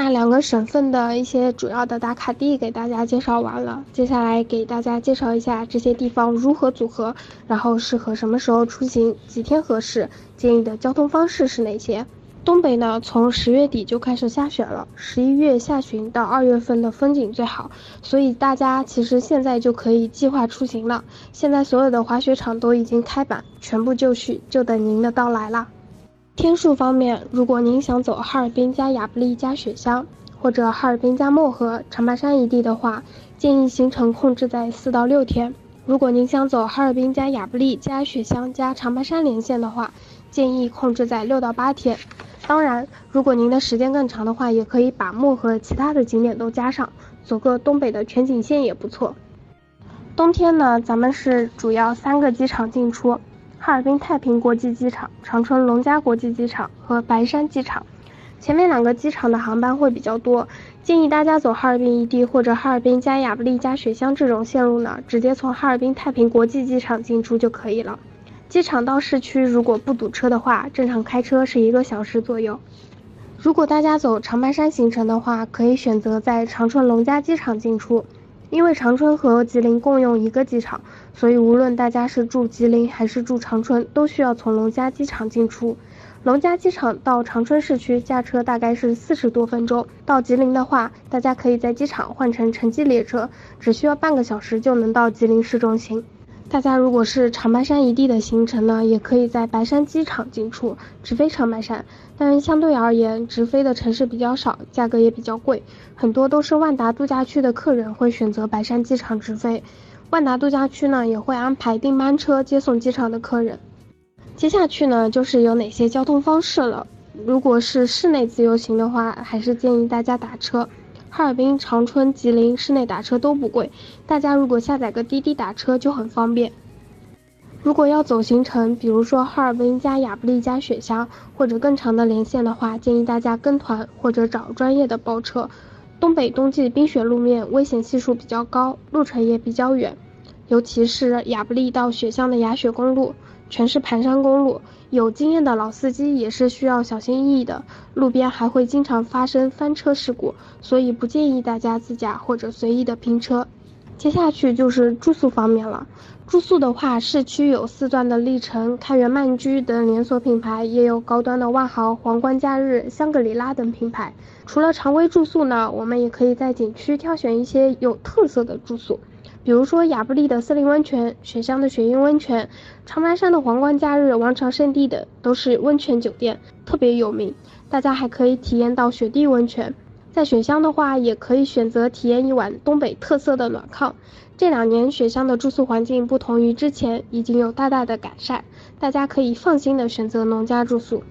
那两个省份的一些主要的打卡地给大家介绍完了，接下来给大家介绍一下这些地方如何组合，然后适合什么时候出行，几天合适，建议的交通方式是哪些。东北呢，从十月底就开始下雪了，十一月下旬到二月份的风景最好，所以大家其实现在就可以计划出行了。现在所有的滑雪场都已经开板，全部就绪，就等您的到来了。天数方面，如果您想走哈尔滨加亚布力加雪乡，或者哈尔滨加漠河、长白山一地的话，建议行程控制在四到六天。如果您想走哈尔滨加亚布力加雪乡加长白山连线的话，建议控制在六到八天。当然，如果您的时间更长的话，也可以把漠河其他的景点都加上，走个东北的全景线也不错。冬天呢，咱们是主要三个机场进出。哈尔滨太平国际机场、长春龙嘉国际机场和白山机场，前面两个机场的航班会比较多，建议大家走哈尔滨异地或者哈尔滨加亚布力加雪乡这种线路呢，直接从哈尔滨太平国际机场进出就可以了。机场到市区如果不堵车的话，正常开车是一个小时左右。如果大家走长白山行程的话，可以选择在长春龙嘉机场进出。因为长春和吉林共用一个机场，所以无论大家是住吉林还是住长春，都需要从龙嘉机场进出。龙嘉机场到长春市区驾车大概是四十多分钟，到吉林的话，大家可以在机场换乘城际列车，只需要半个小时就能到吉林市中心。大家如果是长白山一地的行程呢，也可以在白山机场进出，直飞长白山。但是相对而言，直飞的城市比较少，价格也比较贵，很多都是万达度假区的客人会选择白山机场直飞。万达度假区呢，也会安排订班车接送机场的客人。接下去呢，就是有哪些交通方式了。如果是室内自由行的话，还是建议大家打车。哈尔滨、长春、吉林市内打车都不贵，大家如果下载个滴滴打车就很方便。如果要走行程，比如说哈尔滨加亚布力加雪乡或者更长的连线的话，建议大家跟团或者找专业的包车。东北冬季冰雪路面危险系数比较高，路程也比较远，尤其是亚布力到雪乡的雅雪公路，全是盘山公路。有经验的老司机也是需要小心翼翼的，路边还会经常发生翻车事故，所以不建议大家自驾或者随意的拼车。接下去就是住宿方面了，住宿的话，市区有四钻的历城、开元曼居等连锁品牌，也有高端的万豪、皇冠假日、香格里拉等品牌。除了常规住宿呢，我们也可以在景区挑选一些有特色的住宿。比如说亚布力的森林温泉、雪乡的雪鹰温泉、长白山的皇冠假日、王朝圣地等，都是温泉酒店，特别有名。大家还可以体验到雪地温泉。在雪乡的话，也可以选择体验一晚东北特色的暖炕。这两年雪乡的住宿环境不同于之前，已经有大大的改善，大家可以放心的选择农家住宿。